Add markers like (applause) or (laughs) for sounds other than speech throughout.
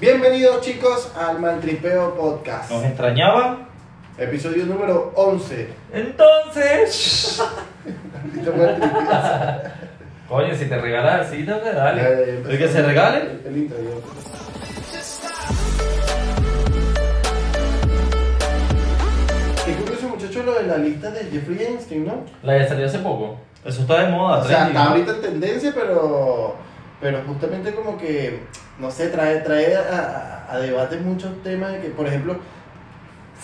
Bienvenidos chicos al Maltripeo Podcast. ¿Nos extrañaban? Episodio número 11. Entonces. Maldito Maltripeo. Coño, si te regalas así, tengo que darle. Ya, ya, ya empezó ¿El que se regale? El, intro, ya. Qué curioso muchacho lo de la lista de Jeffrey Einstein, ¿no? La que salió hace poco. Eso está de moda, O sea, está ¿no? ahorita en tendencia, pero, pero justamente como que, no sé, trae, trae a, a- a debate muchos temas de que, por ejemplo,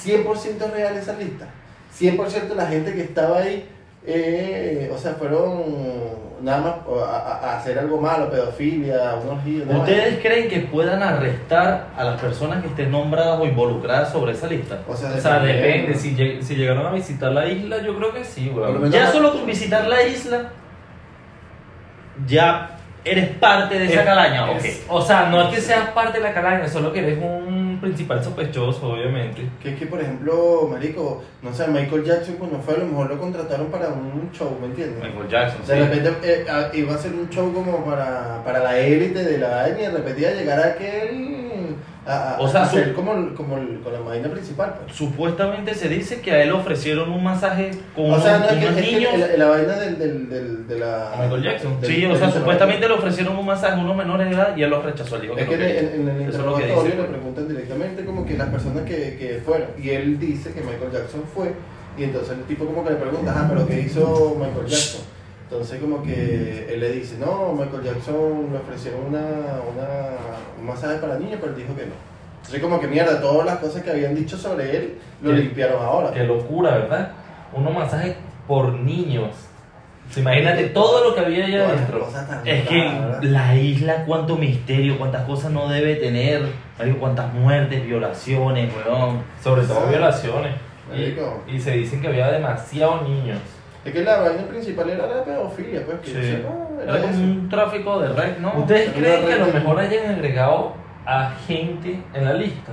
100% real esa lista. 100% la gente que estaba ahí, eh, o sea, fueron nada más a, a- hacer algo malo, pedofilia, orgía, ¿no? ¿Ustedes creen que puedan arrestar a las personas que estén nombradas o involucradas sobre esa lista? O sea, depende. depende. Si, lleg- si llegaron a visitar la isla, yo creo que sí, weón. Ya solo con visitar la isla, ya eres parte de esa Es- calaña, es- O sea, no es que seas parte de la calaña, solo que eres un principal sospechoso, obviamente. Que es que, por ejemplo, Marico, no sé, Michael Jackson cuando fue, a lo mejor lo contrataron para un show, ¿me entiendes? Michael Jackson, De sí. repente eh, ah, iba a ser un show como para, para la élite de la vaina y de repente iba a llegar aquel a, a, O sea, a su- como, como el- con la vaina principal. Pues. Supuestamente se dice que a él le ofrecieron un masaje con O sea, unos, no, es que, unos es que niños. la, la vaina del, del, del, de la... Michael Jackson. del- Sí, o sea, supuestamente le ofrecieron un masaje a unos menores de edad y él los rechazó. Que Es no que en, en- en el es que interrogatorio le preguntan directamente como que las personas que, que fueron. Y él dice que Michael Jackson fue. Y entonces el tipo como que le pregunta, ah, pero ¿qué hizo Michael Jackson? Entonces como que él le dice, no, Michael Jackson le ofrecieron una, una, un masaje para niños, pero él dijo que no. Entonces como que mierda, todas las cosas que habían dicho sobre él lo Qué- limpiaron ahora. Qué locura, ¿verdad? Unos masajes por niños. Imagínate todo lo que había allá adentro. Es que la isla, cuánto misterio, cuántas cosas no debe tener, cuántas muertes, violaciones, weón. Sobre todo violaciones. Y, y se dicen que había demasiados niños. Es que la vaina principal era la pedofilia, pues que Sí. yo sepa, era Era como eso. un tráfico de red, ¿no? ¿Ustedes creen que a lo mejor hayan agregado a gente en la lista?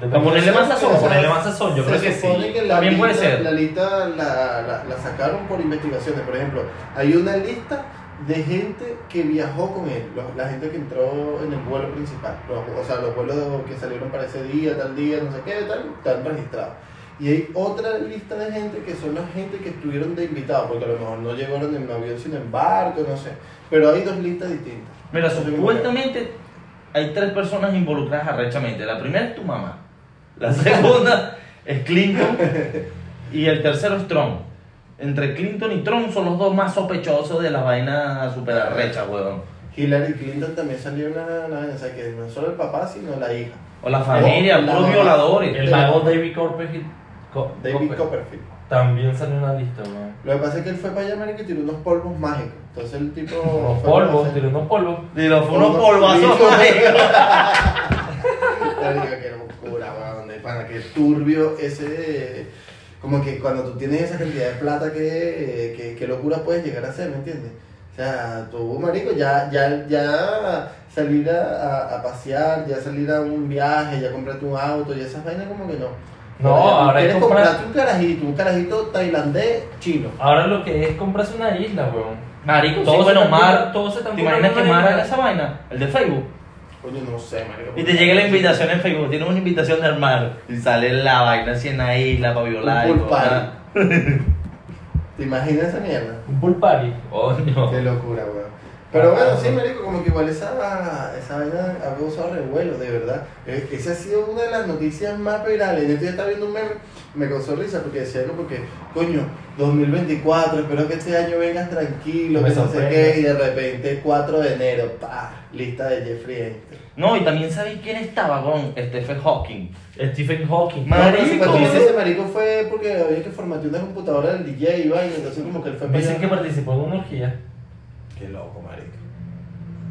Para ponerle más sazón, ponerle más sazón, yo creo que sí. que la También puede ser. La lista la, la- la sacaron por investigaciones. Por ejemplo, hay una lista de gente que viajó con él, los- la gente que entró en el vuelo principal. O sea, los vuelos que salieron para ese día, tal día, no sé qué, tal, están registrados. Y hay otra lista de gente que son la gente que estuvieron de invitados, porque a lo mejor no llegaron en avión sino en barco, no sé. Pero hay dos listas distintas. Mira, No supuestamente hay tres personas involucradas arrechamente. La primera es tu mamá. La (laughs) segunda es Clinton. Y el tercero es Trump. Entre Clinton y Trump son los dos más sospechosos de la vaina super arrecha, weón. Hillary Clinton también salió en la, la- o sea, que no solo el papá, sino la hija. O la familia, la puros mamá. violadores. El mago David Copperfield. Co- David Copper- Copperfield. También salió en la lista, weón. Lo que pasa es que él fue para allá marico, y tiró unos polvos mágicos. Entonces el tipo. Unos fue polvos, tiró unos polvos. Los fue unos Unos polvazos, polvos. marico. Qué locura, pana, qué turbio ese. Como que cuando tú tienes esa cantidad de plata, que, que, qué locura puedes llegar a ser, ¿me entiendes? O sea, tú, marico, ya, ya, ya salir a, a- a pasear, ya salir a un viaje, ya comprarte un auto, y esas vainas como que no. No, Ahora, tú ahora es quieres comprar- comprarte un carajito, un carajito tailandés chino. Ahora lo que es comprarse una isla, weón. Marico, Todo sí, se bueno, está- Mar, todo se está ¿te imaginas que Mar en haga esa vaina? El de Facebook. Coño, no sé, marico. Y te llega la invitación en Facebook, tienes una invitación del mar y sale la vaina así en la isla para violar. Un y pool party. (laughs) ¿Te imaginas esa mierda? Un pool party. Coño. Qué locura, weón. Pero bueno, sí, marico, como que igual esa, esa vaina ha causado revuelo, de verdad. Eh, Esa ha sido una de las noticias más virales. Yo estaba viendo un meme, me causó risa porque decía algo porque, coño, 2024, espero que este año vengas tranquilo, Me que no sé qué, y de repente 4 de enero, pa, lista de Jeffrey Einstein. No, y también sabéis quién estaba con Stephen Hawking. Stephen Hawking. Marico. No, ese marico fue porque había que formatear una computadora del DJ y vaina, entonces como que él fue Dicen que participó en una orgía. Qué loco, marico.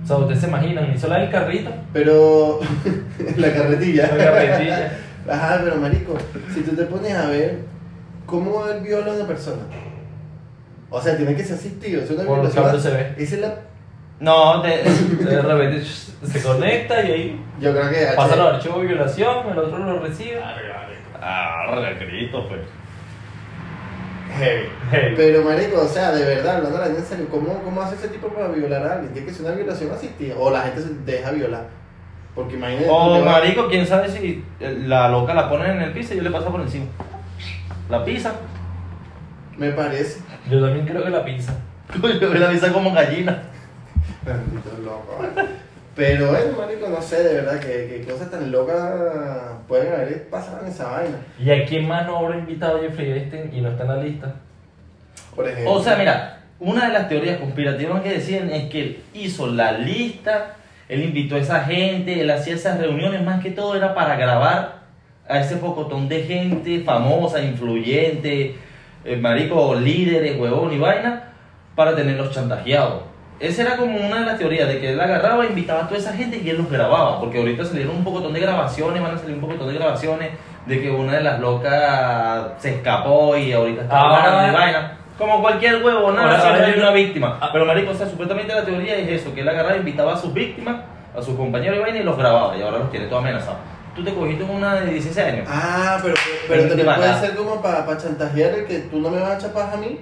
O sea, ustedes se imaginan, hizo la del carrito. Pero (laughs) la carretilla. La carretilla. Ajá, pero marico, si tú te pones a ver cómo él viola a una persona. O sea, tiene que ser asistido, es una Por violación. se ve. Esa es la. No, te- De repente se conecta y ahí Yo creo que. pasa los archivos de violación, el otro lo recibe. Ah, Cristo, pues. Heavy. Hey. Pero marico, o sea, de verdad, hablando la en ¿cómo, ¿cómo hace ese tipo para violar a alguien? Tiene que ser una violación asistida. O la gente se deja violar. Porque imagínate. O marico, quién sabe si la loca la ponen en el piso y yo le paso por encima. La pisa. Me parece. Yo también creo que la pizza. (laughs) Coño, la pisa como gallina. Bendito loco. Pero bueno, marico, no sé, de verdad, que, que cosas tan locas pueden haber pasado en esa vaina. ¿Y a quién más no habrá invitado Jeffrey Epstein y no está en la lista? Por ejemplo. O sea, mira, una de las teorías conspirativas que decían es que él hizo la lista, él invitó a esa gente, él hacía esas reuniones, más que todo era para grabar a ese pocotón de gente famosa, influyente, eh, marico, líderes, huevón y vaina, para tenerlos chantajeados. Esa era como una de las teorías, de que él agarraba, invitaba a toda esa gente y él los grababa, porque ahorita salieron un pocotón de grabaciones, van a salir un pocotón de grabaciones, de que una de las locas se escapó y ahorita está hablando y vaina. Como cualquier huevo, nada, Ahora- siempre ahora hay una víctima. Ah. Pero marico, o sea, supuestamente la teoría es eso, que él agarraba, invitaba a sus víctimas, a sus compañeros y vaina y los grababa, y ahora los tiene todos amenazados. Tú te cogiste una de 16 años. Ah, pero, pero también puede ser como para chantajear el que tú no me vas a chapar a mí,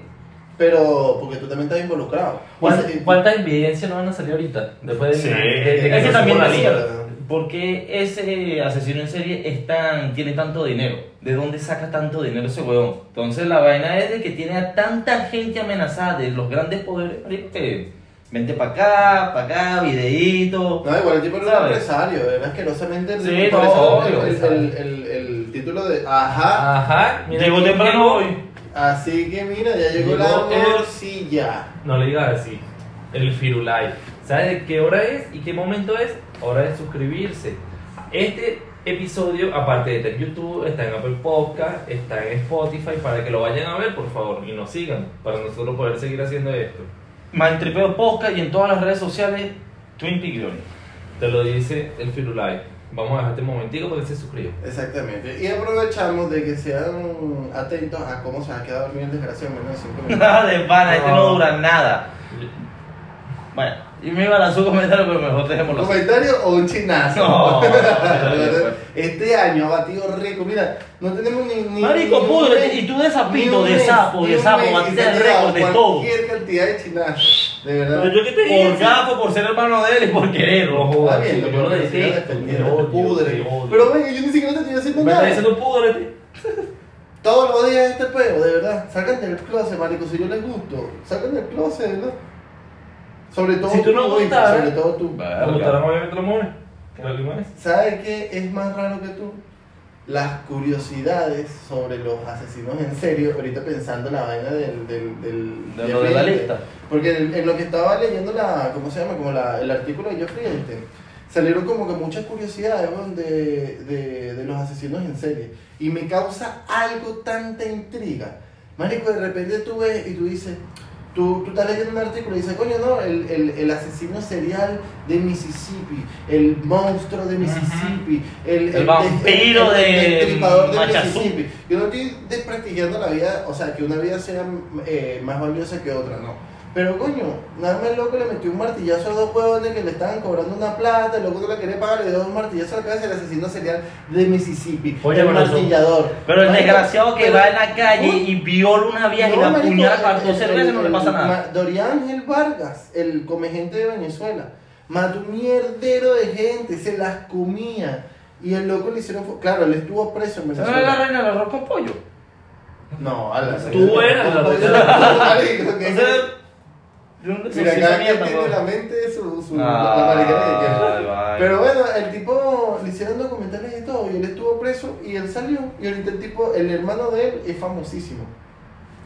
pero porque tú también estás involucrado. ¿Cuántas, evidencias no van a salir ahorita? Después de, Sí, de- de es que que se también decía, lista. porque ese asesino en serie es tan, tiene tanto dinero? ¿De dónde saca tanto dinero ese huevón? Entonces la vaina es de que tiene a tanta gente amenazada de los grandes poderes, que vente para acá, para acá, videíto. No, igual el tipo era un empresario, era asquerosamente. Sí, por no, obvio, el, el, el, el título de Ajá. Ajá, Llegó temprano hoy. Así que mira, ya llegó, la Llegó morcilla. No le digas así. El Firulai. ¿Sabes de qué hora es y qué momento es? Hora de suscribirse. Este episodio, aparte de estar en YouTube, está en Apple Podcast, está en Spotify, para que lo vayan a ver, por favor, y nos sigan, para nosotros poder seguir haciendo esto. Maltripeo Podcast y en todas las redes sociales, Twin Peaks. Te lo dice el Firulai. Vamos a dejar este momentico para que se suscriba. Exactamente. Y aprovechamos de que sean atentos a cómo se ha quedado dormido el desgraciado en menos de 5 minutos. Nada de pana, este no dura nada. Bueno, y me iba a lanzar un comentario, pero mejor dejémoslo así. ¿Comentario o un chinazo? No, este año ha batido récord. Mira, no tenemos ni. ni Marico, un mes, y tú de sapito, ni un de sapo, ni de un sapo, batiste el récord de todo. Cualquier cantidad de chinazos. De verdad. Pero yo que te dije, Por gafo, por ser hermano de él y por quererlo. No Está jodas, bien, yo lo detesto. odio. Pero venga, yo ni siquiera te estoy haciendo Me está nada. diciendo púdrete. (laughs) Todos los días este peo, de verdad. Salgan del closet, marico, si yo les gusto. Salgan del closet, ¿verdad? Sobre todo Si tú no gustas, sobre todo tú. Gustaron obviamente los mujeres. ¿Sabes qué es más raro que tú? Las curiosidades sobre los asesinos en serio, ahorita pensando la vaina del... del, del De lo de la lista. Porque en, en lo que estaba leyendo, la, ¿cómo se llama? Como la, el artículo de Jeffrey Epstein, salieron como que muchas curiosidades de, de, de los asesinos en serie. Y me causa algo tanta intriga. Marico, de repente tú ves y tú dices... Tú, tú estás leyendo un artículo y dices, coño, no, el, el, el asesino serial de Mississippi, el monstruo de Mississippi, el, El vampiro de de Machazú. Mississippi. Yo no estoy desprestigiando la vida, o sea, que una vida sea eh, más valiosa que otra, no. Pero coño, nada más el loco le metió un martillazo a dos huevones que le estaban cobrando una plata, el loco no le quería pagar, le dio un martillazo a la cabeza el asesino serial de Mississippi, Oye, el eso- martillador. Pero el desgraciado que pero- va en la calle Uy, y viola una vieja y no, la marico, puñala el- para dos cervezas no le pasa nada. Dorian Ángel Vargas, el come gente de Venezuela, mató un mierdero de gente, se las comía. Y el loco le hicieron. Claro, él estuvo preso en ¿Esa no es la Venezuela. reina del arroz con pollo? No, ala. Tú eras la (laughs) Marico, que- O sea, yo no Mira, sé cada quien tiene la mente su, su Ah, la que quiere. Pero bueno, el tipo le hicieron documentales y todo, y él estuvo preso y él salió. Y ahorita el tipo, el hermano de él es famosísimo.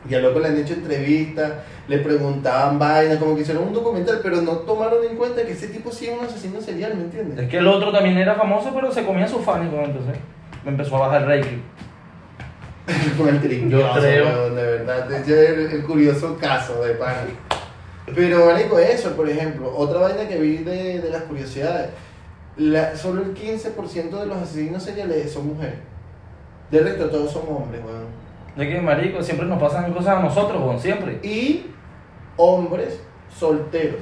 Y al loco le han hecho entrevistas, le preguntaban vainas, como que hicieron un documental, pero no tomaron en cuenta que ese tipo sí es un asesino serial, ¿me entiendes? Es que el otro también era famoso, pero se comía su fan y cuando empecé. Me empezó a bajar el rating. (laughs) Con el trinquioso, Yo creo. weón, de verdad. Ese es el, el curioso caso de pana. Pero, marico, eso, por ejemplo, otra vaina que vi de, de las curiosidades. La, solo el 15% de los asesinos seriales son mujeres. De resto, todos son hombres, weón. De que, marico, siempre nos pasan cosas a nosotros, weón, siempre. Y hombres solteros.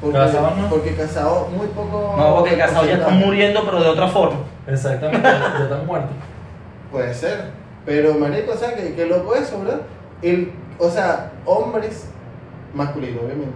Porque, ¿Casados no? Porque casados muy poco. No, porque casados ya están muriendo, pero de otra forma. Exactamente, ya están muertos. Puede ser. Pero, marico, o sea, que, que loco eso, ¿verdad? El, o sea, hombres masculinos, obviamente.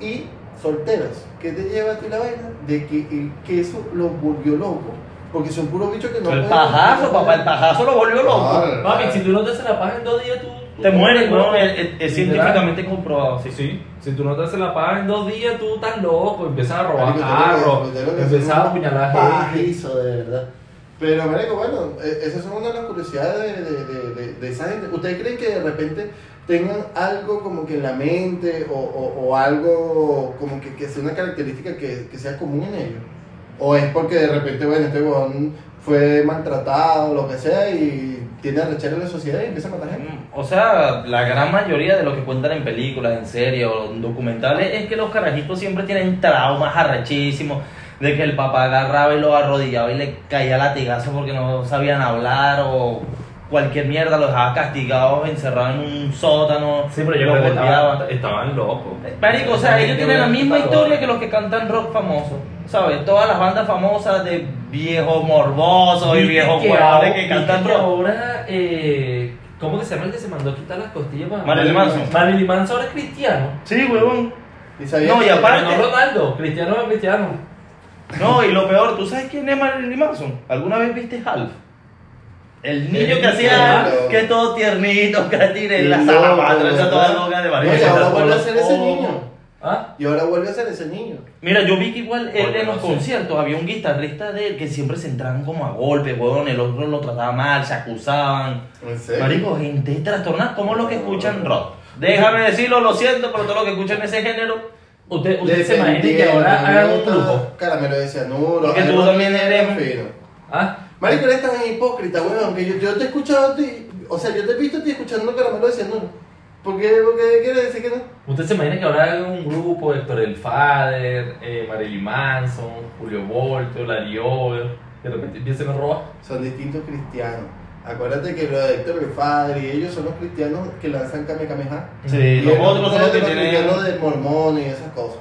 Y solteras. ¿Qué te lleva a ti la vaina? De que el queso los volvió locos. Porque son puros bichos que no El pueden- pajazo, papá, el pajazo lo volvió loco. Claro. Papi, si tú no te haces la paja en dos días, tú. Te mueres, loco. weón, es, es- es Literal. científicamente comprobado. Sí, sí. Si tú no te haces la paja en dos días, tú estás loco. Empiezas a robar carros. Empiezas a apuñalar gente. pajizo, de verdad. Pero, marico, bueno, eh, esas son una de las curiosidades de, de, de, de- de esa gente. ¿Ustedes creen que de repente tengan algo como que en la mente o, o, algo como que, que sea una característica que, que sea común en ellos? ¿O es porque de repente, bueno, este huevón fue maltratado lo que sea y tiene rechero en la sociedad y empieza a matar gente? Mm, O sea, la gran mayoría de lo que cuentan en películas, en series o en documentales es que los carajitos siempre tienen traumas arrechísimos. De que el papá agarraba y lo arrodillaba y le caía latigazo porque no sabían hablar o cualquier mierda, los dejaba castigados, encerrados en un sótano. Sí, pero yo los creo que golpeaba. estaban, estaban locos. Marico, o sea, ellos tienen la misma historia que los que cantan rock famoso. ¿Sabes? Todas las bandas famosas de viejos morbosos y viejos huevones que cantan rock. ahora, eh, ¿cómo que se llama el que se mandó a quitar las costillas para Marilyn Manson. Marilyn Manson ahora es cristiano. Sí, huevón. ¿Y sabías No, y aparte- no Ronaldo, cristiano es cristiano. No, y lo peor, ¿tú sabes quién es Marilyn Manson? ¿Alguna vez viste Half? El niño que hacía que todo tiernito, que tire Qué en la zapata, esa toda loca de Marilyn y ahora vuelve a ser ese Oh. niño. ¿Ah? Y ahora vuelve a ser ese niño. Mira, yo vi que igual él en los no conciertos había un guitarrista de él que siempre se entraban como a golpes, huevón, el otro lo trataba mal, se acusaban. ¿En serio? Marico, gente trastornada, como los que escuchan rock. Déjame decirlo, lo siento, pero todos los que escuchan ese género. Usted, usted se imagina que ahora hagan un grupo. Caramelo de cianuro. Porque tú también eres- fino. ¿Ah? Marico, eres tan hipócrita, weón, que yo, yo te he escuchado a ti, o sea, yo te he visto a ti escuchando caramelo de cianuro. ¿Por qué, por qué quieres decir que no? ¿Usted se imagina que ahora hagan un grupo? Héctor el Fader, eh, Marilyn Manson, Julio Volto, Larry Over. De repente empiecen a robar. Son distintos cristianos. Acuérdate que los de Héctor el Padre y ellos son los cristianos que lanzan Kame Kameha. Sí, Y los otros son los de que los tienen. cristianos de mormones y esas cosas.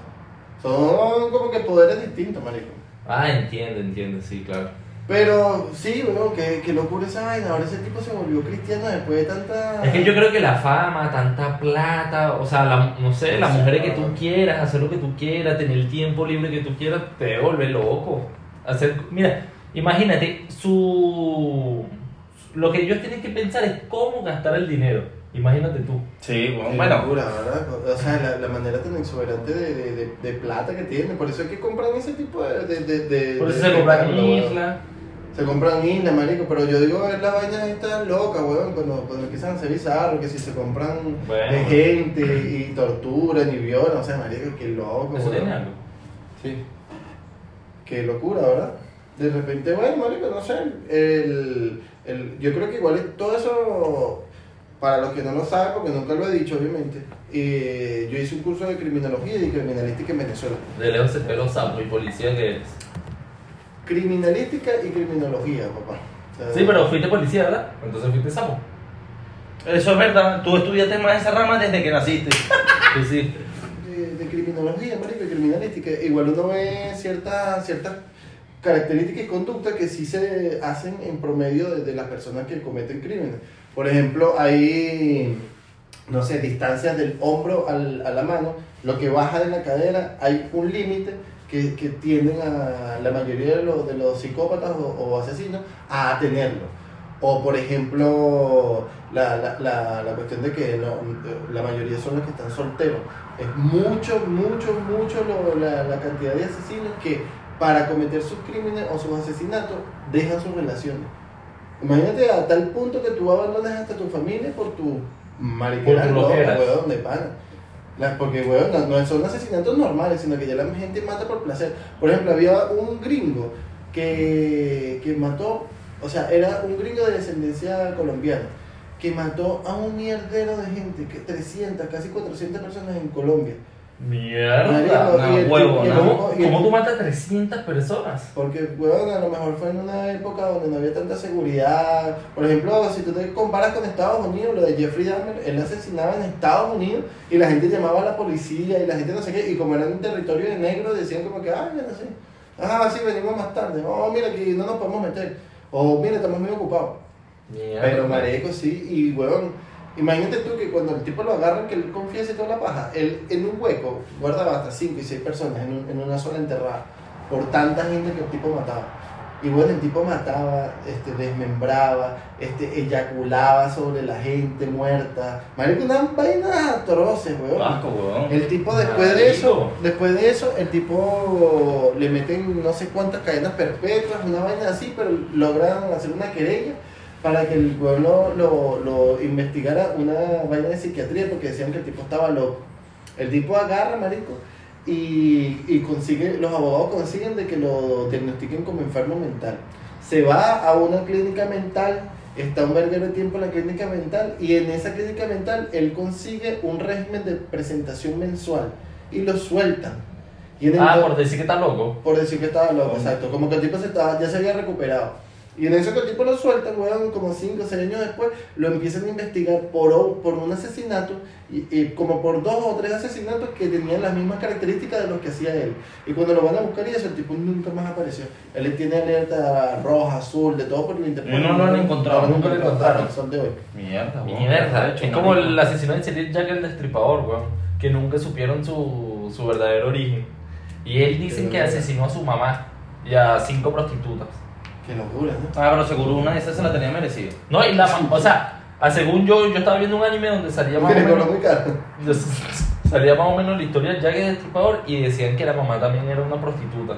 Son como que poderes distintos, marico. Ah, entiende, entiende, sí, claro. Pero sí, weón, que, que locura esa vaina. Ahora ese tipo se volvió cristiano después de tanta. Es que yo creo que la fama, tanta plata, o sea, la, no sé, las mujeres que tú quieras, hacer lo que tú quieras, tener el tiempo libre que tú quieras, te vuelve loco. Hacer, mira, imagínate, su lo que ellos tienen que pensar es cómo gastar el dinero. Imagínate tú. Sí, bueno, Qué bueno. locura, ¿verdad? O sea, la, la manera tan exuberante de, de, de, de plata que tienen. Por eso es que compran ese tipo de. de, de, de- Por eso de se compran espectáculo, weón. isla. Se compran islas, marico. Pero yo digo, es la vaina esta loca, weón. Cuando, cuando empiezan a hacer bizarro, que si se compran Bueno. de gente y torturan y violan. O sea, marico, qué loco, Eso weón. tiene algo. Sí. Qué locura, ¿verdad? De repente, bueno, marico, no sé, el, el, yo creo que igual es todo eso, para los que no lo saben, porque nunca lo he dicho, obviamente, eh, yo hice un curso de criminología y de criminalística en Venezuela. De lejos se ve los y policía que eres. Criminalística y criminología, papá. O sea, Sí, pero fuiste policía, ¿verdad? Entonces fuiste sapo. Eso es verdad. Tú estudiaste más esa rama desde que naciste. (laughs) Sí, sí. de, de criminología, marico, y criminalística, igual uno ve ciertas ciertas características y conductas que sí se hacen en promedio de, de las personas que cometen crímenes. Por ejemplo, hay, no sé, distancias del hombro al- a la mano, lo que baja de la cadera, hay un límite que, que tienden a la mayoría de los, de los psicópatas o, o asesinos a tenerlo. O por ejemplo, la, la, la, la cuestión de que no, la mayoría son los que están solteros. Es mucho, mucho, mucho lo- la, la cantidad de asesinos que para cometer sus crímenes o sus asesinatos dejan sus relaciones. Imagínate a tal punto que tú abandonas hasta tu familia por tu mariquera weón, de pana. Porque, weón, no, no son asesinatos normales, sino que ya la gente mata por placer. Por ejemplo, había un gringo que, que mató, o sea, era un gringo de descendencia colombiana, que mató a un mierdero de gente, que 300, casi 400 personas en Colombia. Mierda. Marico, no, huevo, no. ¿Cómo, cómo tú matas 300 personas? Porque, weón, a lo mejor fue en una época donde no había tanta seguridad. Por ejemplo, si tú te comparas con Estados Unidos, lo de Jeffrey Dahmer, él asesinaba en Estados Unidos y la gente llamaba a la policía y la gente no sé qué. Y como era un territorio de negros, decían como que, ah, mira, sí. Ah, sí, venimos más tarde. Oh, mira, aquí no nos podemos meter. O, mira, estamos muy ocupados. Mierda. Pero, marico, sí. Y, weón, Imagínate tú que cuando el tipo lo agarra, que él confiese toda la paja, él en un hueco guardaba hasta 5 y 6 personas en, un- en una sola enterrada por tanta gente que el tipo mataba. Y bueno, el tipo mataba, este, desmembraba, este, eyaculaba sobre la gente muerta. Marico, unas vainas atroces, weón. Asco, weón. El tipo después de eso, después de eso, el tipo le meten no sé cuántas cadenas perpetuas, una vaina así, pero logran hacer una querella para que el pueblo lo, lo investigara una vaina de psiquiatría porque decían que el tipo estaba loco. El tipo agarra, marico, y, y consigue, los abogados consiguen de que lo diagnostiquen como enfermo mental. Se va a una clínica mental, está un verguero de tiempo en la clínica mental y en esa clínica mental él consigue un régimen de presentación mensual y lo sueltan. Y en el Ah, por decir que está loco. por decir que estaba loco, exacto. Como que el tipo se estaba, ya se había recuperado. Y en eso que el tipo lo sueltan, weón, como 5 o 6 años después, lo empiezan a investigar por, por un asesinato, y, y como por dos o tres asesinatos que tenían las mismas características de los que hacía él. Y cuando lo van a buscar y eso, el tipo nunca más apareció. Él tiene alerta roja, azul, de todo por el Interpol. Y no lo han encontrado, No nunca lo encontraron. sol de hoy. Mierda, weón. Mierda, Hecho, es como el asesino en serie Jack el Destripador, weón. Que nunca supieron su, su verdadero origen. Y él dicen que asesinó a su mamá y a cinco prostitutas. Qué locura, ¿no? Ah, pero seguro una de esas se la tenía merecida. No, y la o sea, a según yo, yo estaba viendo un anime donde salía más o menos, muy caro. (laughs) salía más o menos la historia de Jack el Destripador y decían que la mamá también era una prostituta.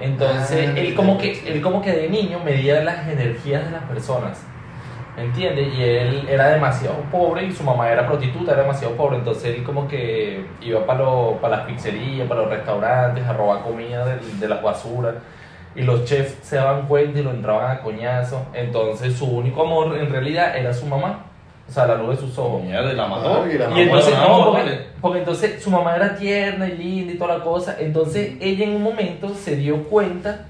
Entonces, Ah, él como que él como que de niño medía las energías de las personas. ¿Entiendes? Y él era demasiado pobre y su mamá era prostituta, era demasiado pobre. Entonces él como que iba para para las pizzerías, para los restaurantes, a robar comida del- de, las basuras. Y los chefs se daban cuenta y lo entraban a coñazo. Entonces su único amor en realidad era su mamá. O sea, la luz de sus ojos. Mierda, y la mató. Ah, y la Y entonces, Bueno, no, porque, porque entonces su mamá era tierna y linda y toda la cosa. Entonces ella en un momento se dio cuenta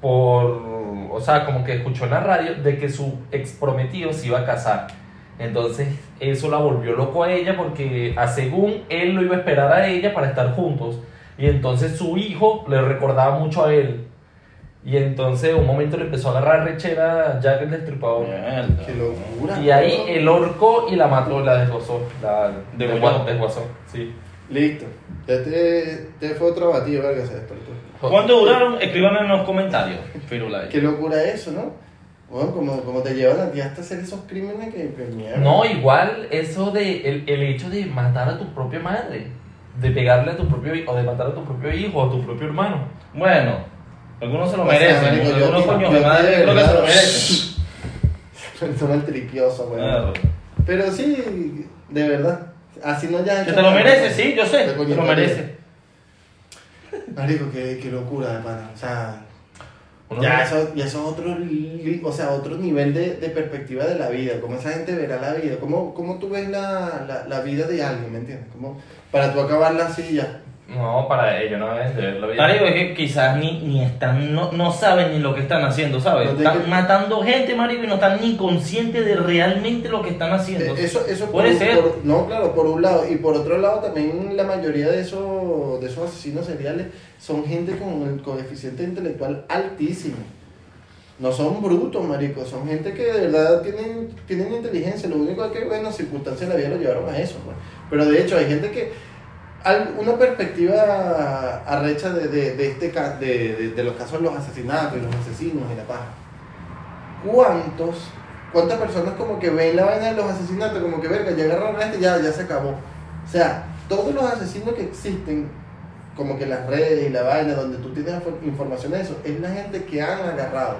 por, o sea, como que escuchó en la radio de que su ex prometido se iba a casar. Entonces eso la volvió loco a ella porque a según él lo iba a esperar a ella para estar juntos. Y entonces su hijo le recordaba mucho a él. Y entonces un momento le empezó a agarrar rechera a Jack el Destripador. Mierda. Qué locura. Y ahí el orco y la mató, la desguazó. La desguazó, desguazó, sí. Listo. Ya te, te fue otro batido, verga, se despertó. ¿Cuánto duraron? Escriban en los comentarios. Firulai. Qué locura eso, ¿no? Bueno, como, como te llevan a ti hasta hacer esos crímenes que, que mierda. No, igual eso de el, el hecho de matar a tu propia madre, de pegarle a tu propio hijo, o de matar a tu propio hijo o a tu propio hermano. Bueno, algunos se lo O sea, merecen. marico, yo- algunos yo de madre creo que se lo merecen. (laughs) Son maltripiosos, weón. Mierda. Pero sí, de verdad. Así no ya. Que te lo mereces, sí, yo sé. Te lo mereces. Marico, qué, qué locura, pana. O sea, Uno ya eso, y eso es otro, o sea, otro nivel de, de perspectiva de la vida. Cómo esa gente verá la vida. Cómo, cómo tú ves la, la, la vida de alguien, ¿me entiendes? Como para tú acabarla así ya. No, para ellos no deben de verlo bien. Marico, es que quizás ni, ni están, no, no saben ni lo que están haciendo, ¿sabes? No Están que- matando gente, marico, y no están ni conscientes de realmente lo que están haciendo. Eh, Eso, eso Puede por, ser. por- no, claro, por un lado. Y por otro lado, también la mayoría de esos, de esos asesinos seriales son gente con el coeficiente intelectual altísimo. No son brutos, marico. Son gente que de verdad tienen, tienen inteligencia. Lo único es que, bueno, circunstancias de la vida lo llevaron a eso. pues. Pero de hecho, hay gente que. Una perspectiva arrecha de, de, de este, de, de, los casos de los asesinatos y los asesinos y la paja. ¿Cuántos ¿Cuántas personas como que ven la vaina de los asesinatos? Como que, verga, ya agarraron a este, ya, ya se acabó. O sea, todos los asesinos que existen, como que las redes y la vaina, donde tú tienes infor- información de eso, es la gente que han agarrado.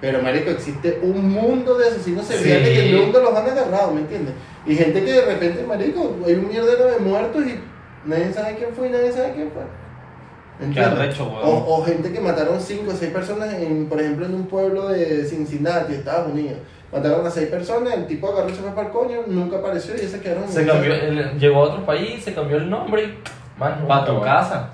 Pero, marico, existe un mundo de asesinos seriales Sí. que nunca los han agarrado, ¿me entiendes? Y gente que de repente, marico, hay un mierdero de muertos y nadie sabe quién fue y nadie sabe quién fue. ¿Me Qué entiendes? weón. O, o gente que mataron 5 o 6 personas, en, por ejemplo, en un pueblo de Cincinnati, Estados Unidos. Mataron a 6 personas, el tipo agarró y se fue para el coño, nunca apareció y ese quedaron. Se cambió, él llegó a otro país, se cambió el nombre y. Nunca, Para tu casa.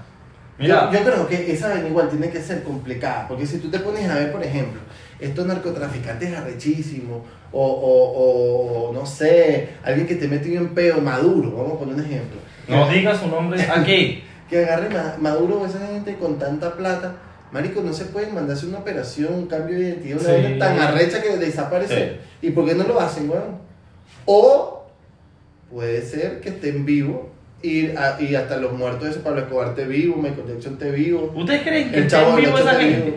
Mira, Yo, yo creo que esa igual tiene que ser complicada, porque si tú te pones a ver, por ejemplo, estos narcotraficantes arrechísimos, o, o, o no sé, alguien que te mete en peo, Maduro, vamos a poner un ejemplo. no digas su nombre (laughs) aquí. Que agarre Ma- Maduro o esa gente con tanta plata. Marico, no se pueden mandarse una operación, un cambio de identidad, una Sí. tan arrecha que desaparece. ¿Y por qué no lo hacen, weón? O puede ser que estén vivos y, a- y hasta los muertos de Pablo Escobar esté vivo, Michael Jackson esté vivo. ¿Ustedes creen que El chavo en vivo del Ocho esa gente? vivo.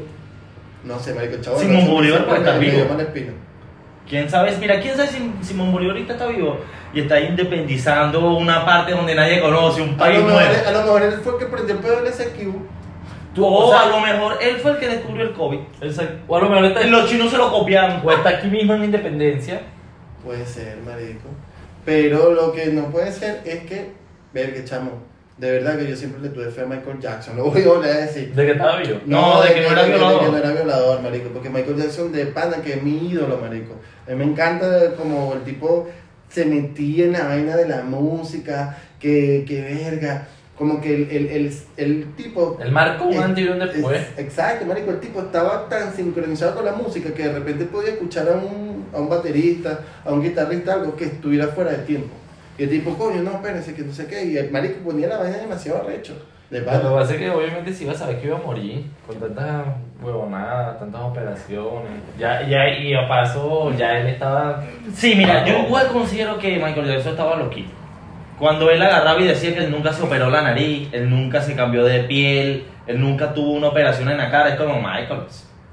No sé, marico, chavo Simón Bolívar puede estar vivo. ¿Quién sabe? Mira, ¿quién sabe si Simón Bolívar ahorita está vivo? Y está independizando una parte donde nadie conoce, un A país mejor, nuevo. a lo mejor él fue el que prendió el pedo del SQ. Tú, O o sea, a lo mejor él fue el que descubrió el COVID. Exacto. O a lo mejor está, Y los chinos se lo copiaron. o está aquí mismo en Independencia. Puede ser, marico. Pero lo que no puede ser es que, verga, chamo, de verdad que yo siempre le tuve fe a Michael Jackson, (laughs) lo voy a volver a decir. De que estaba vivo. No, de que no era de que- de violador. que no era violador, marico. Porque Michael Jackson de pana, que es mi ídolo, marico. A mí me encanta como el tipo se metía en la vaina de la música, que, que verga. Como que el, el, el, el tipo El marco un Es- antes y un después. es- exacto, marico, el tipo estaba tan sincronizado con la música que de repente podía escuchar a un, a un baterista, a un guitarrista, algo que estuviera fuera de tiempo. Y el tipo, coño, no, espérense, que no sé qué. Y el marico ponía la vaina demasiado arrecho. De Lo que pasa es que obviamente si iba a saber que iba a morir con tantas huevonadas, tantas operaciones. Ya, ya, y a paso, ya él estaba. Sí, mira, yo igual considero que Michael Jackson estaba loquito. Cuando él agarraba y decía que él nunca se operó la nariz, él nunca se cambió de piel, él nunca tuvo una operación en la cara, es como Michael.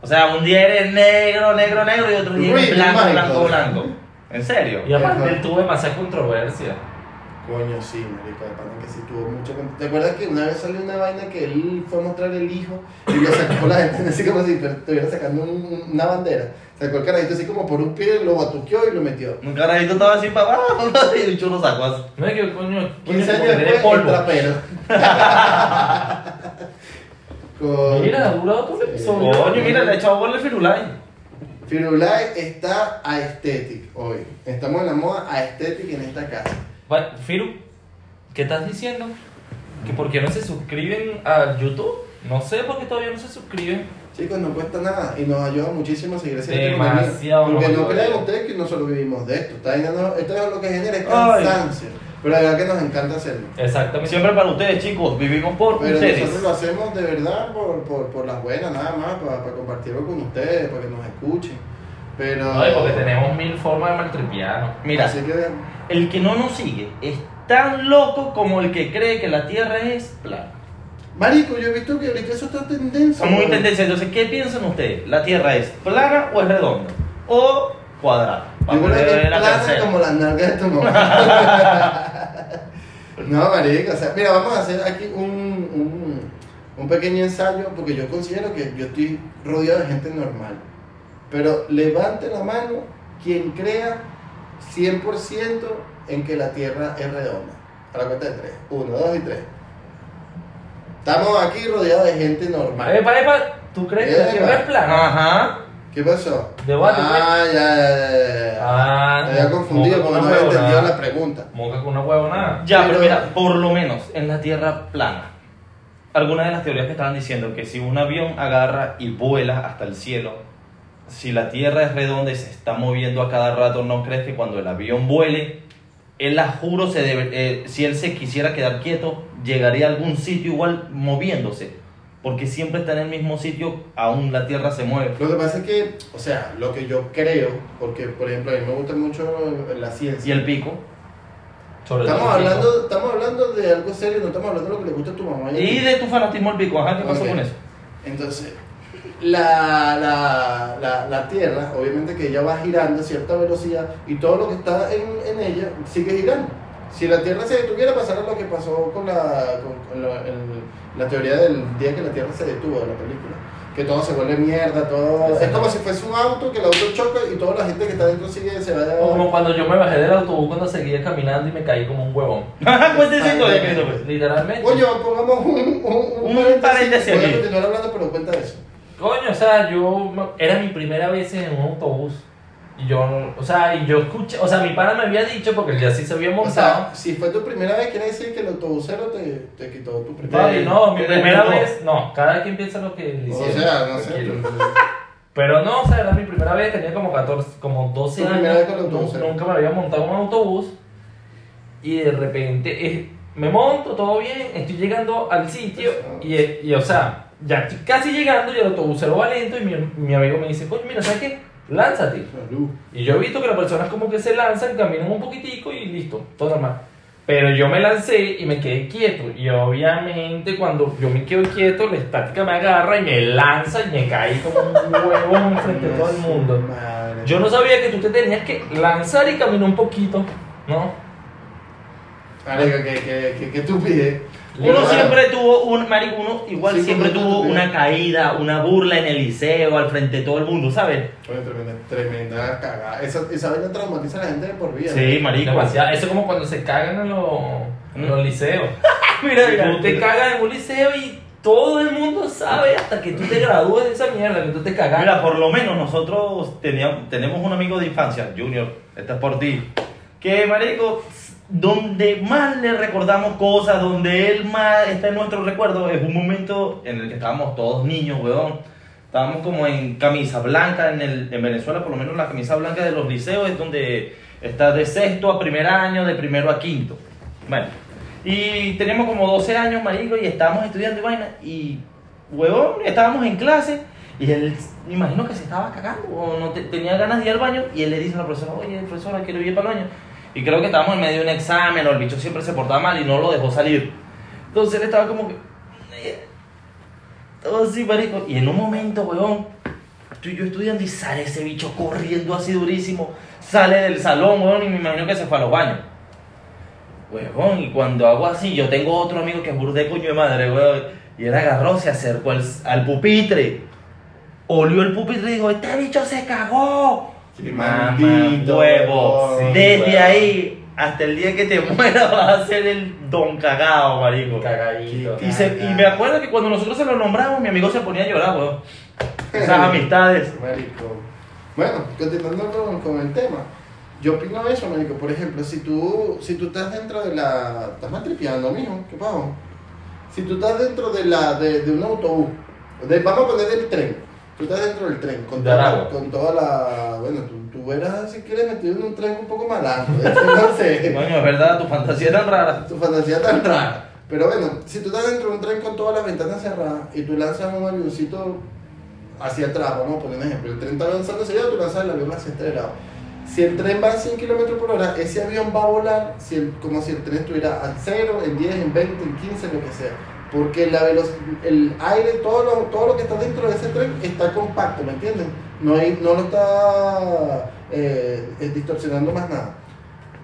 O sea, un día eres negro, negro, negro y otro día eres blanco, blanco, blanco. ¿En serio? Y aparte Ajá. él tuvo demasiada controversia. Coño, sí, marico, de pana que sí tuvo mucho. con- ¿Te acuerdas que una vez salió una vaina que él fue a mostrar el hijo y lo sacó la gente (laughs) así como si estuviera sacando un- una bandera? Sacó el carajito así como por un pie, lo batuqueó y lo metió. Un carajito estaba así para abajo (laughs) y el chulo sacó así. No es que coño, coño 15 como años después, el polvo. trapero. (laughs) Con- Mira, ha durado todo el episodio. Coño, mira, le echado gol el Firulai. Firulai está aesthetic hoy. Estamos en la moda aesthetic en esta casa. Va, Firu, ¿qué estás diciendo? ¿Que por qué no se suscriben a YouTube? No sé por qué todavía no se suscriben. Chicos, no cuesta nada y nos ayuda muchísimo a seguir haciendo este Demasiado contenido. Porque no crean ustedes que no solo vivimos de esto. Está llenando- esto es lo que genera es Ay. Pero la verdad que nos encanta hacerlo. Exactamente. Siempre para ustedes, chicos, vivimos por Pero ustedes. nosotros lo hacemos de verdad por, por, por las buenas, nada más, para, para compartirlo con ustedes, para que nos escuchen. Pero. No, porque tenemos mil formas de maltripiarnos. Mira, Así que, el que no nos sigue es tan loco como el que cree que la Tierra es plana. Marico, yo he visto que ahorita eso está tendencia. Muy weón. tendencias. Entonces, ¿qué piensan ustedes? ¿La Tierra es plana o es redonda? ¿O cuadrada? Yo creo que es la plana como las nalgas de tu mamá. (laughs) no, marico, o sea, mira, vamos a hacer aquí un, un, un pequeño ensayo porque yo considero que yo estoy rodeado de gente normal. Pero levante la mano quien crea 100% en que la Tierra es redonda. A la cuenta de tres. Uno, dos y tres. Estamos aquí rodeados de gente normal. Epa, epa, ¿tú crees que la. Tierra es plana? Ajá. ¿Qué pasó? Debate, ah, ya, ya, ya, ya. Ah, Me había confundido porque no había entendido nada. la pregunta. Moca con una huevonada. Ya, pero Pero- mira, por lo menos en la Tierra plana, algunas de las teorías que estaban diciendo que si un avión agarra y vuela hasta el cielo, si la Tierra es redonda y se está moviendo a cada rato, ¿no crees que cuando el avión vuele, él la juro, se debe, eh, si él se quisiera quedar quieto, llegaría a algún sitio igual moviéndose? Porque siempre está en el mismo sitio, aún la Tierra se mueve. Lo que pasa es que, o sea, lo que yo creo, porque por ejemplo a mí me gusta mucho la Y ciencia. el pico. Sobre Estamos todo el pico. hablando, estamos hablando de algo serio, no estamos hablando de lo que le gusta a tu mamá. Y de tu fanatismo al pico, ajá, ¿qué pasó con eso? Entonces, la, la, la, la Tierra, obviamente que ella va girando a cierta velocidad y todo lo que está en, en ella sigue girando. Si la Tierra se detuviera, pasara lo que pasó con la, con, con la, el- la teoría del día que la Tierra se detuvo de la película. Que todo se vuelve mierda, todo... Es como si fuese un auto, que el auto choca y toda la gente que está dentro sigue, se va Como cuando yo me bajé del autobús cuando seguía caminando y me caí como un huevón. (laughs) Cuéntese historia, Christopher. Literalmente. Coño, pongamos un, un, Un paréntesis a aquí. continuar hablando, pero cuenta de eso. Coño, o sea, yo era mi primera vez en un autobús. Y yo, o sea, y yo escuché, o sea, mi pana me había dicho porque ya sí se había O montado. sea, si fue tu primera vez, quiere decir que el autobusero te, te quitó tu primera Papi, no, mi primera vez, no, cada quien piensa lo que le O sea, no sé. (laughs) Pero no, o sea, era mi primera vez, tenía como 14, como 12 Tu años. primera vez con el ¿eh? Nunca me había montado en un autobús. Y de repente eh, me monto, todo bien, estoy llegando al sitio. Y, y, o sea, ya estoy casi llegando y el autobusero va lento. Y mi, mi amigo me dice, coño, mira, ¿sabes qué? Lánzate. Salud. Y yo he visto que las personas como que se lanzan, caminan un poquitico y listo, todo normal. Pero yo me lancé y me quedé quieto. Y obviamente cuando yo me quedo quieto, la estática me agarra y me lanza y me caí como un (laughs) huevón frente a todo el mundo. Madre. Yo no sabía que tú te tenías que lanzar y caminar un poquito, ¿no? Marico, que, que, que, que tú pides. Uno siempre tuvo un, marico, uno igual Sí, siempre tuvo una caída, una burla en el liceo, al frente de todo el mundo, ¿sabes? Oye, tremenda, tremenda cagada. Esa, esa vaina traumatiza a la gente de por vida. Sí, marico. Demasiado. Eso es como cuando se cagan en los, en los liceos. (laughs) Mira, mira. tú te cagas en un liceo y todo el mundo sabe hasta que tú te gradúes de esa mierda, que tú te cagas. Mira, por lo menos nosotros teníamos, tenemos un amigo de infancia, Junior, este es por ti, que, marico, donde más le recordamos cosas, donde él más está en nuestro recuerdo, es un momento en el que estábamos todos niños, weón. Estábamos como en camisa blanca, en, el, en Venezuela por lo menos la camisa blanca de los liceos es donde está de sexto a primer año, de primero a quinto. Bueno, y teníamos como 12 años, marico, y estábamos estudiando y vaina, y, huevón, estábamos en clase, y él, me imagino que se estaba cagando, o no te- tenía ganas de ir al baño, y él le dice a la profesora, oye, profesora, quiero ir para el baño. Y creo que estábamos en medio de un examen, o el bicho siempre se portaba mal y no lo dejó salir. Entonces él estaba como que... Todo así, marico. Y en un momento, huevón, estoy yo estudiando y sale ese bicho corriendo así durísimo. Sale del salón, huevón, y me imagino que se fue a los baños. Huevón, y cuando hago así, yo tengo otro amigo que es burde coño de madre, huevón. Y él agarró, se acercó al pupitre. Olió el pupitre y dijo, este bicho se cagó. Sí, maldito, huevo. Desde ahí hasta el día que te (laughs) mueras vas a ser el don cagado, marico. Cagadito. Y, se- y me acuerdo que cuando nosotros se lo nombramos, mi amigo se ponía a llorar, weón. Esas (laughs) amistades. Marico. Bueno, continuando con, con el tema. Yo opino eso, marico. Por ejemplo, si tú, si tú estás dentro de la... Estás maltripeando, mijo. ¿Qué pasa? Si tú estás dentro de, la, de, de un autobús, de- vamos a poner del tren. Tú estás dentro del tren con, De toda, con toda la... Bueno, tú, tú verás si quieres metido en un tren un poco más largo. No sé. (laughs) Coño, es verdad, tu fantasía es tan rara. Tu fantasía tan rara. Pero bueno, si tú estás dentro de un tren con todas las ventanas cerradas y tú lanzas un avioncito hacia atrás, vamos a poner un ejemplo, el tren está avanzando hacia allá, tú lanzas el avión hacia este lado. Si el tren va a 100 km por hora, ese avión va a volar si el- como si el tren estuviera al 0, en 10, en 20, en 15, lo que sea. Porque la el aire, todo lo, todo lo que está dentro de ese tren está compacto, ¿me entiendes? No, hay, no lo está eh, eh, distorsionando más nada.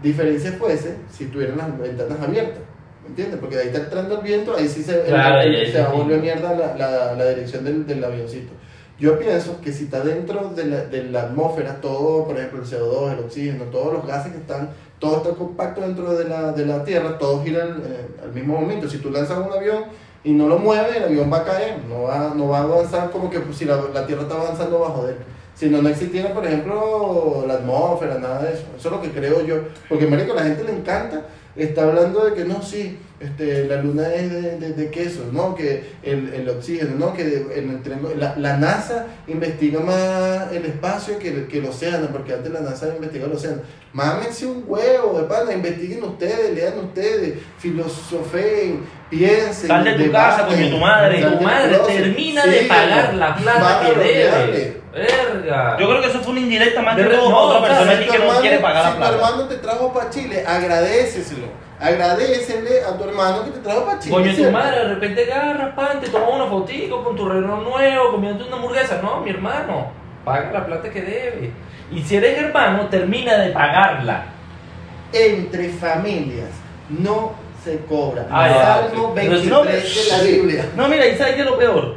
Diferencia fuese si tuvieran las ventanas abiertas, ¿me entiendes? Porque ahí está entrando el viento, ahí sí se, Claro, el- y ahí se sí. vuelve mierda la, la, la dirección del, del avioncito. Yo pienso que si está dentro de la, de la atmósfera, todo, por ejemplo, el CO2, el oxígeno, todos los gases que están, todo está compacto dentro de la, de la Tierra, todos giran eh, al mismo momento. Si tú lanzas un avión y no lo mueves, el avión va a caer, no va, no va a avanzar como que si la, la Tierra está avanzando bajo de él. Si no, no existiera, por ejemplo, la atmósfera, nada de eso. Eso es lo que creo yo. Porque, marico, a la gente le encanta. Está hablando de que no, sí, este, la luna es de, de- de queso, ¿no? Que el, el oxígeno, ¿no? Que de- en el la, la NASA investiga más el espacio que el, que el océano, porque antes la NASA investigaba el océano. Mámense un huevo, de pana, investiguen ustedes, lean ustedes, filosofen, piensen. Sal de tu debaten, casa, coño, tu madre. Tu madre termina Sí, de pagar la plata que debe. Verga. Yo creo que eso fue una indirecta más que De- todo no, para otra persona Si que no quiere pagar si la plata. tu hermano te trajo para Chile, agradeceselo. Agradecele a tu hermano que te trajo para Chile. Coño, tu madre de repente agarra, pan, te toma una fotico con tu reloj nuevo, comiendo una hamburguesa. No, mi hermano, paga la plata que debe. Y si eres hermano, termina de pagarla. Entre familias no se cobra. Ah, Salmo sí. 23 No, de la Biblia. No, mira, ¿y sabes qué es lo peor?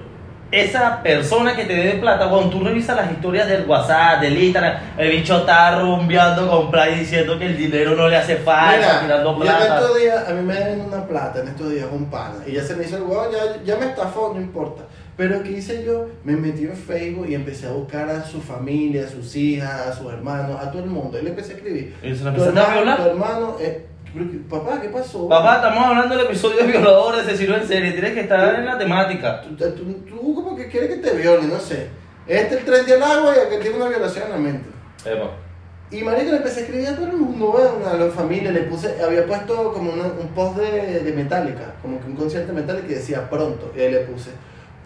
Esa persona que te debe plata, cuando tú revisas las historias del WhatsApp, del Instagram, el bicho está rumbeando con plata diciendo que el dinero no le hace falta, Mira, tirando yo en plata. estos días, a mí me deben una plata en estos días un pana. Y ya se me hizo el ya, ya me estafó, no importa. Pero ¿qué hice yo? Me metí en Facebook y empecé a buscar a su familia, a sus hijas, a sus hermanos, a todo el mundo. Y le empecé a escribir. Y se Tu a tu hermano, eh, papá, ¿qué pasó? Papá, estamos hablando del episodio de violadores, asesino en serie. Tienes que estar en la temática. Tú, tú, tú como que quieres que te violen, no sé. Este es el tren del agua y aquel tiene una violación en la mente. Epa. Y marico le empecé a escribir a todo el mundo, a la familia, le puse, había puesto como una- un post de, de Metallica, como que un concierto de Metallica que decía pronto, y ahí le puse,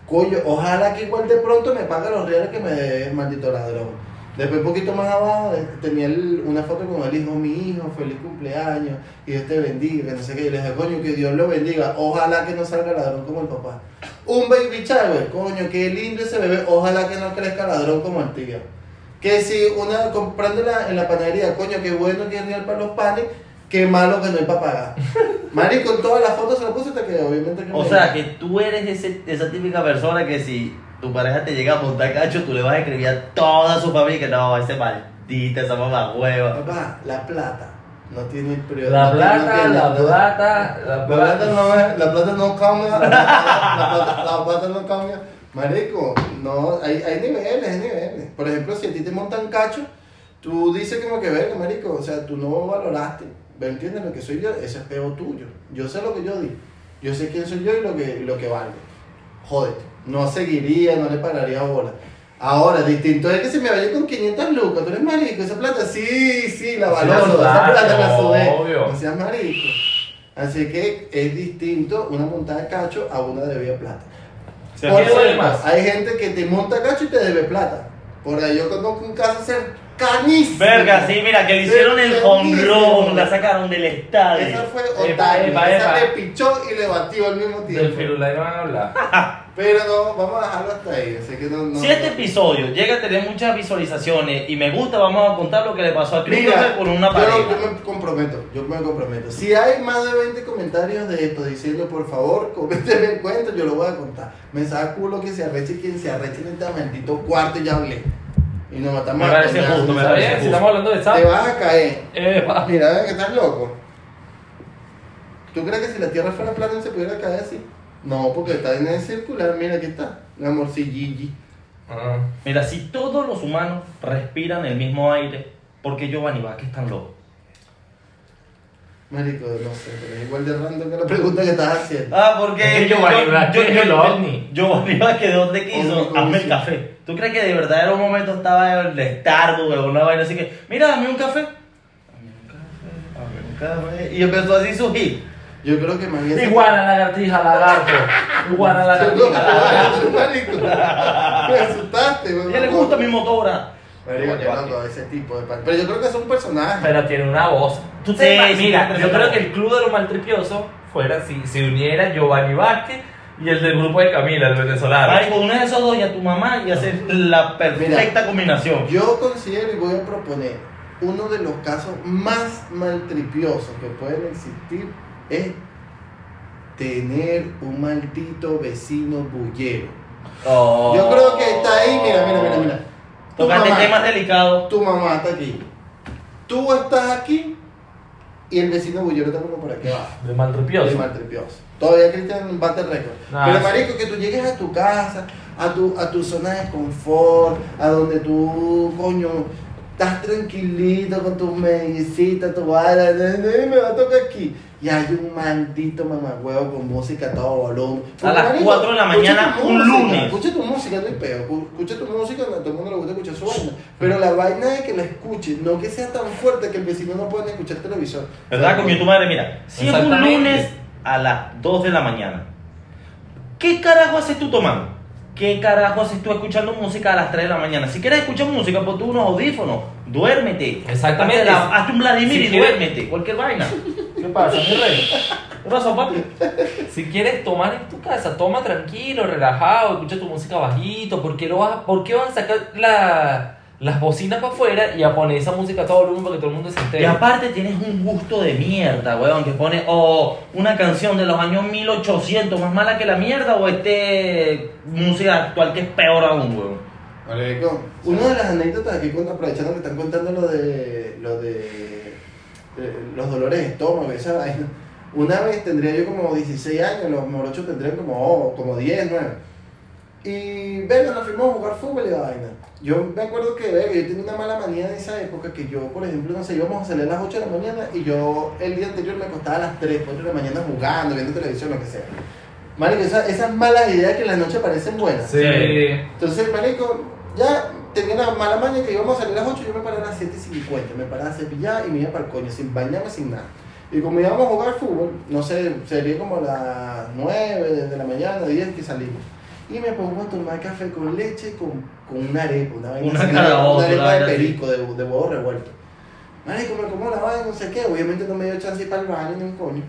coño, ojalá que igual de pronto me pague los reales que me dé maldito ladrón. Después, un poquito más abajo, eh, tenía el- una foto con el hijo, mi hijo, feliz cumpleaños, y Dios te bendiga, que no sé qué. Y le dije, coño, que Dios lo bendiga, ojalá que no salga ladrón como el papá. Un baby shower, coño, qué lindo ese bebé, ojalá que no crezca ladrón como el tío. Que si una comprándola en la panadería, coño, qué bueno que es real para los panes, qué malo que no hay para pagar. (laughs) Marico, con todas las fotos se las puse hasta que obviamente que O sea, que tú eres ese, esa típica persona que si tu pareja te llega a montar cacho, tú le vas a escribir a toda su familia que no, ese maldita, esa mamá hueva. Papá, la plata no tiene prioridad. La no no plata, la no- plata, la La plata no, la plata no cambia. La plata, la plata- la plata no cambia. Marico, no, hay, hay niveles, hay niveles. Por ejemplo, si a ti te montan cacho, tú dices como que, verga, marico, o sea, tú no valoraste. ¿Me entiendes lo que soy yo? Ese es peo tuyo. Yo sé lo que yo di. Yo sé quién soy yo y lo que, lo que valgo. Jódete. No seguiría, no le pararía bola. Ahora, distinto es que se me vaya con 500 lucas. Tú eres marico, esa plata, sí, sí, la Sí, valoro. esa plata la sudé. obvio. No seas marico. Así que es distinto una montada de cacho a una de vía plata. Por ¿Qué duele cierto, más? hay gente que te monta cacho y te debe plata. Por ahí yo conozco un caso cercanísimo. Verga, sí, mira, que le hicieron el Cercanísimo. honrón, la sacaron del estadio. Esa fue Epa, Otani. epa, Esa epa. le pichó y le batió al mismo Del tiempo. Firulai no van a hablar. (laughs) Pero no, vamos a dejarlo hasta ahí. Así que no, no, Si este episodio llega a tener muchas visualizaciones y me gusta, vamos a contar lo que le pasó a Christopher con una yo, pareja. yo me comprometo, yo me comprometo. Si hay más de 20 comentarios de esto diciendo, por favor, coménteme el cuento, yo lo voy a contar. Me saca culo que se arreche quien se arreche en este maldito cuarto y ya hablé. Y nos matamos Me a parece justo, me ¿Está parece bien? Si justo. estamos hablando de Te SAP. vas a caer. Epa. Mira, ven que estás loco. ¿Tú crees que si la Tierra fuera plana se pudiera caer así? No, porque está en el circular, mira aquí está. Mi amor, sí, Gigi. Ah. Mira, si todos los humanos respiran el mismo aire, ¿por qué Giovanni Vázquez es tan loco? Marico, no sé, pero es igual de random que la pregunta que estás haciendo. Ah, porque Es que Giovanni Vázquez es el ovni. Giovanni Vázquez, ¿de dónde quiso? Ovni, Hazme el café. ¿Tú crees que de verdad en un momento estaba en el Starbucks o una vaina así que, mira, dame un café? Dame un café, dame un café. Y empezó así su hit. Yo creo que más bien... Iguana, lagartija, lagarto. Iguana, (laughs) lagartija, (laughs) lagarto. Me asustaste, A weón. ella le gusta mi motora. Marico, qué loco ese tipo de pa- Pero yo creo que es un personaje. Pero tiene una voz. ¿Tú Sí, te sí, Mira, yo creo voz. que el club de los maltripiosos fuera si se uniera Giovanni Vázquez y el del grupo de Camila, el venezolano. Marico, uno de esos dos y a tu mamá y hacer la perfecta combinación. Yo considero y voy a proponer uno de los casos más maltripiosos que pueden existir es tener un maldito vecino bullero. Oh. Yo creo que está ahí, mira, mira, mira, mira. Tu Tocaste temas delicados. tu mamá está aquí. Tú estás aquí y el vecino bullero está como por aquí abajo. De maltripioso. maltripioso. Todavía Cristian bate el récord. Ah, Pero sí. marico, que tú llegues a tu casa, a tu, a tu zona de confort, a donde tú, coño, estás tranquilito con tu medicita, tu vara, "Ne, ne, me va a tocar aquí. Y hay un maldito mamagüevo con música a todo volumen. A las Marico, 4 de la mañana, un música, lunes. Escucha tu música, no hay peo. Escu- Escucha tu música, no, a todo el mundo le gusta escuchar su vaina. Pero la vaina es que la escuche, no que sea tan fuerte que el vecino no pueda ni escuchar el televisor. ¿Verdad? Como tu madre, mira, si es un lunes a las 2 de la mañana, ¿qué carajo haces tú tomando? ¿Qué carajo haces tú escuchando música a las 3 de la mañana? Si quieres escuchar música, ponte unos audífonos, duérmete. Exactamente. Hazte, la- hazte un Vladimir Si y quieres- duérmete, cualquier vaina. ¿Qué pasa, mi rey? ¿Qué pasó, papi? Si quieres tomar en tu casa, toma tranquilo, relajado, escucha tu música bajito. ¿Por qué, lo vas a- por qué van a sacar la- las bocinas para afuera y a poner esa música a todo volumen para que todo el mundo se Y entere? aparte tienes un gusto de mierda, weón, que pone o una canción de los años 1800 más mala que la mierda o este música actual que es peor aún, weón. Marico, una de las anécdotas aquí, aprovechando que están contando lo de, lo de, de los dolores de estómago y esa vaina. Una vez tendría yo como 16 años, los morochos tendrían como, oh, como 10, 9. Y venga, nos fuimos a jugar fútbol y la vaina. Yo me acuerdo que verga, yo tenía una mala manía en esa época que yo, por ejemplo, no sé, íbamos a salir a las 8 de la mañana y yo el día anterior me acostaba a las 3, 4 de la mañana jugando, viendo televisión, lo que sea. Marico, esa- esas malas ideas que en la noche parecen buenas. Sí. Entonces, marico, ya tenía la mala maña que íbamos a salir a las 8, yo me paré a las 7.50, me paraba a cepillar y me iba para el coño, sin bañarme, sin nada. Y como íbamos a jugar fútbol, no sé, sería como las 9 de la mañana, 10 que salimos. Y me pongo a tomar café con leche con, con una arepa, una vaina Una así, caraota, una arepa de perico, de, de huevo revuelto. Marico, me como la vaina, no sé qué, obviamente no me dio chance de ir para el baño ni un coño.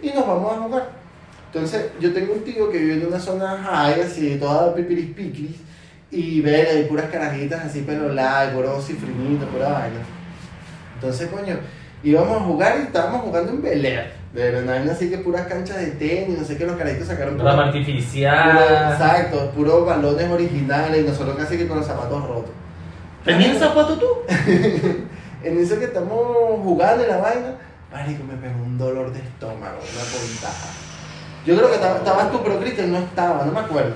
Y nos vamos a jugar. Entonces, yo tengo un tío que vive en una zona high, así, toda pipiris piquiris, y ve, hay puras carajitas así, pero largo, puro cifrinito, pura vaina. Entonces, coño, íbamos a jugar y estábamos jugando en Bel Air. De verdad, vaina así que puras canchas de tenis, no sé qué, los carajitos sacaron Rama artificial. puro- exacto, puros balones originales y nosotros casi que con los zapatos rotos. ¿Tenías zapato tú? (laughs) En eso que estamos jugando en la vaina, marico, me pegó un dolor de estómago, una puntada. Yo creo que estaba- estabas tú, pero Cristian no estaba, no me acuerdo.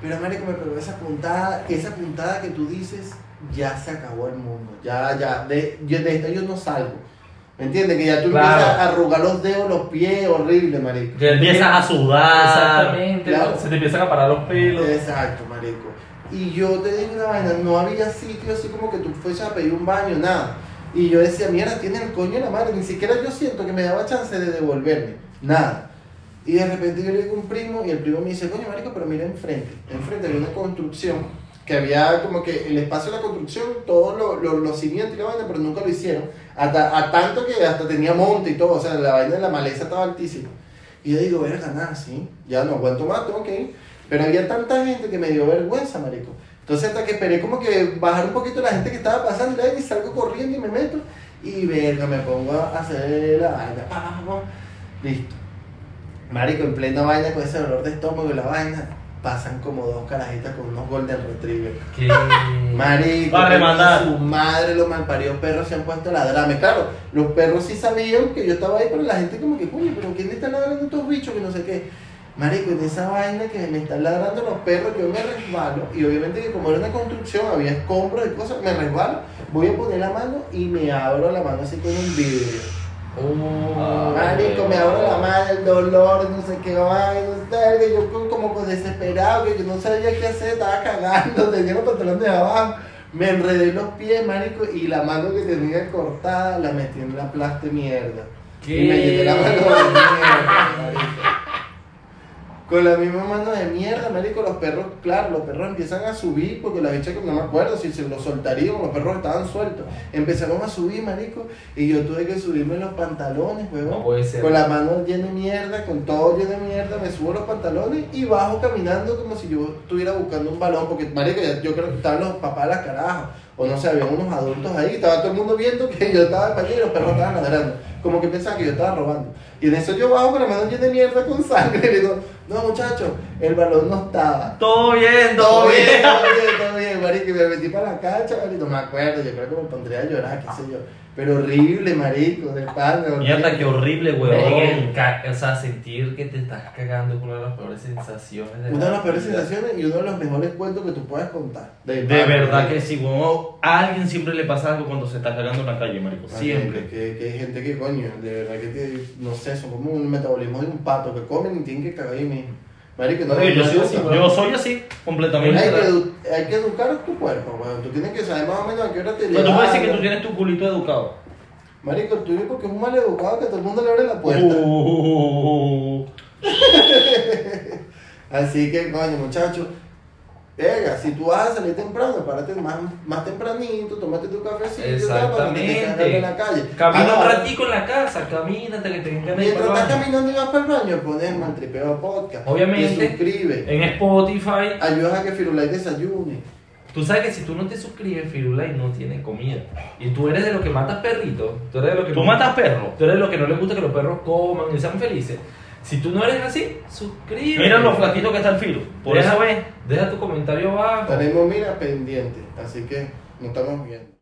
Pero marico, me pegó esa puntada, esa puntada que tú dices, ya se acabó el mundo. Ya, ya, de, yo, de esta yo no salgo. ¿Me entiendes? Que ya tú Claro. empiezas a arrugar los dedos, los pies, horrible, marico. Que Empiezas a sudar. Exactamente, Claro. se te empiezan a parar los pelos. Exacto, marico. Y yo te digo una vaina, no había sitio así como que tú fueses a pedir un baño, nada. Y yo decía, mierda, tiene el coño en la madre, ni siquiera yo siento que me daba chance de devolverme, nada. Y de repente yo le digo a un primo y el primo me dice, coño, marico, pero mira enfrente. Enfrente había una construcción que había como que el espacio de la construcción, todos los lo, los cimientos y la vaina, pero nunca lo hicieron. Hasta, a tanto que hasta tenía monte y todo, o sea, la vaina de la maleza estaba altísima. Y yo digo, verga, nada, sí, ya no aguanto más, tengo que ir. Pero había tanta gente que me dio vergüenza, marico. Entonces hasta que esperé como que bajar un poquito la gente que estaba pasando y salgo corriendo y me meto y verga, me pongo a hacer la vaina. pa, pa, pa, Listo. Marico, en plena vaina con ese dolor de estómago y la vaina, pasan como dos carajitas con unos golden retriever. Que... (laughs) Marico, a su madre, los malparidos perros se han puesto a ladrarme. Claro, los perros sí sabían que yo estaba ahí, pero la gente como que, coño, pero ¿quién está ladrando estos bichos? Que no sé qué. Marico, en esa vaina que me están ladrando los perros, yo me resbalo. Y obviamente que como era una construcción, había escombros y cosas, me resbalo. Voy a poner la mano y me abro la mano así con un vidrio. Oh, Marico, me abro la mano, el dolor, no sé qué vaina, tal, que yo como- con desesperado, que yo no sabía qué hacer, estaba cagando, (laughs) tenía los pantalones de abajo, me enredé los pies, marico, y la mano que tenía cortada la metí en la plasta de mierda. ¿Qué? Y me llené la mano de mierda, marico. Con la misma mano de mierda, marico, los perros, claro, los perros empiezan a subir, porque la bicha que no me acuerdo si se los soltarían, los perros estaban sueltos. Empezaron a subir, marico, y yo tuve que subirme los pantalones, huevón. No puede ser. Con la mano llena de mierda, con todo lleno de mierda, me subo los pantalones y bajo caminando como si yo estuviera buscando un balón, porque marico, yo creo que estaban los papás de las carajas, o no sé, había unos adultos ahí, estaba todo el mundo viendo que yo estaba de pañuelo y los perros estaban ladrando, como que pensaban que yo estaba robando. Y en eso yo bajo con la mano llena de mierda con sangre y le digo, no muchachos, el balón no estaba. Todo bien, Todo bien, todo bien, todo bien, marico, y me metí para la cancha, marico, no me acuerdo, yo creo que me pondría a llorar, qué sé yo. Pero horrible, marico, de pan. Mierda, qué horrible, ca- O sea, sentir que te estás cagando es una de las peores sensaciones. de Una la de las peores sensaciones y uno de los mejores cuentos que tú puedes contar. De pana, verdad marico. que sí, huevón. A alguien siempre le pasa algo cuando se está cagando en la calle, marico. Siempre. Que, que hay gente que, coño, de verdad que, te- no sé, son como un metabolismo de un pato que comen y tienen que cagar ahí mismo. Marico, no, yo, no soy así, cosa. yo soy así, Hay completamente. que, hay que educar a tu cuerpo, weón. Tú tienes que saber más o menos a qué hora te Pero tú puedes decir que levantas. tú tienes tu culito educado. Marico, el tuyo porque es un mal educado que todo el mundo le abre la puerta. Uh, (laughs) Así que, coño, muchachos, venga, si tú vas a salir temprano, párate más, más tempranito, tómate tu cafecito, tal, para que te Exactamente. en la calle. Camina un Ahora, ratico en la casa, camínate que te ganas Mientras estás caminando y vas para el baño, pones Maltripeo Podcast. Obviamente. Te suscribes. En Spotify, Ayudas a que Firulai desayune. tú sabes que si tú no te suscribes, Firulai no tiene comida. Y tú eres de los que matas perritos. Tú eres de los que ¿Tú no- matas perros? Tú eres de los que no les gusta que los perros coman y sean felices. Si tú no eres así, suscríbete. Mira lo flaquito que está el filo. Por deja, eso ves. Deja tu comentario abajo. Tenemos, mira, pendiente. Así que nos estamos viendo.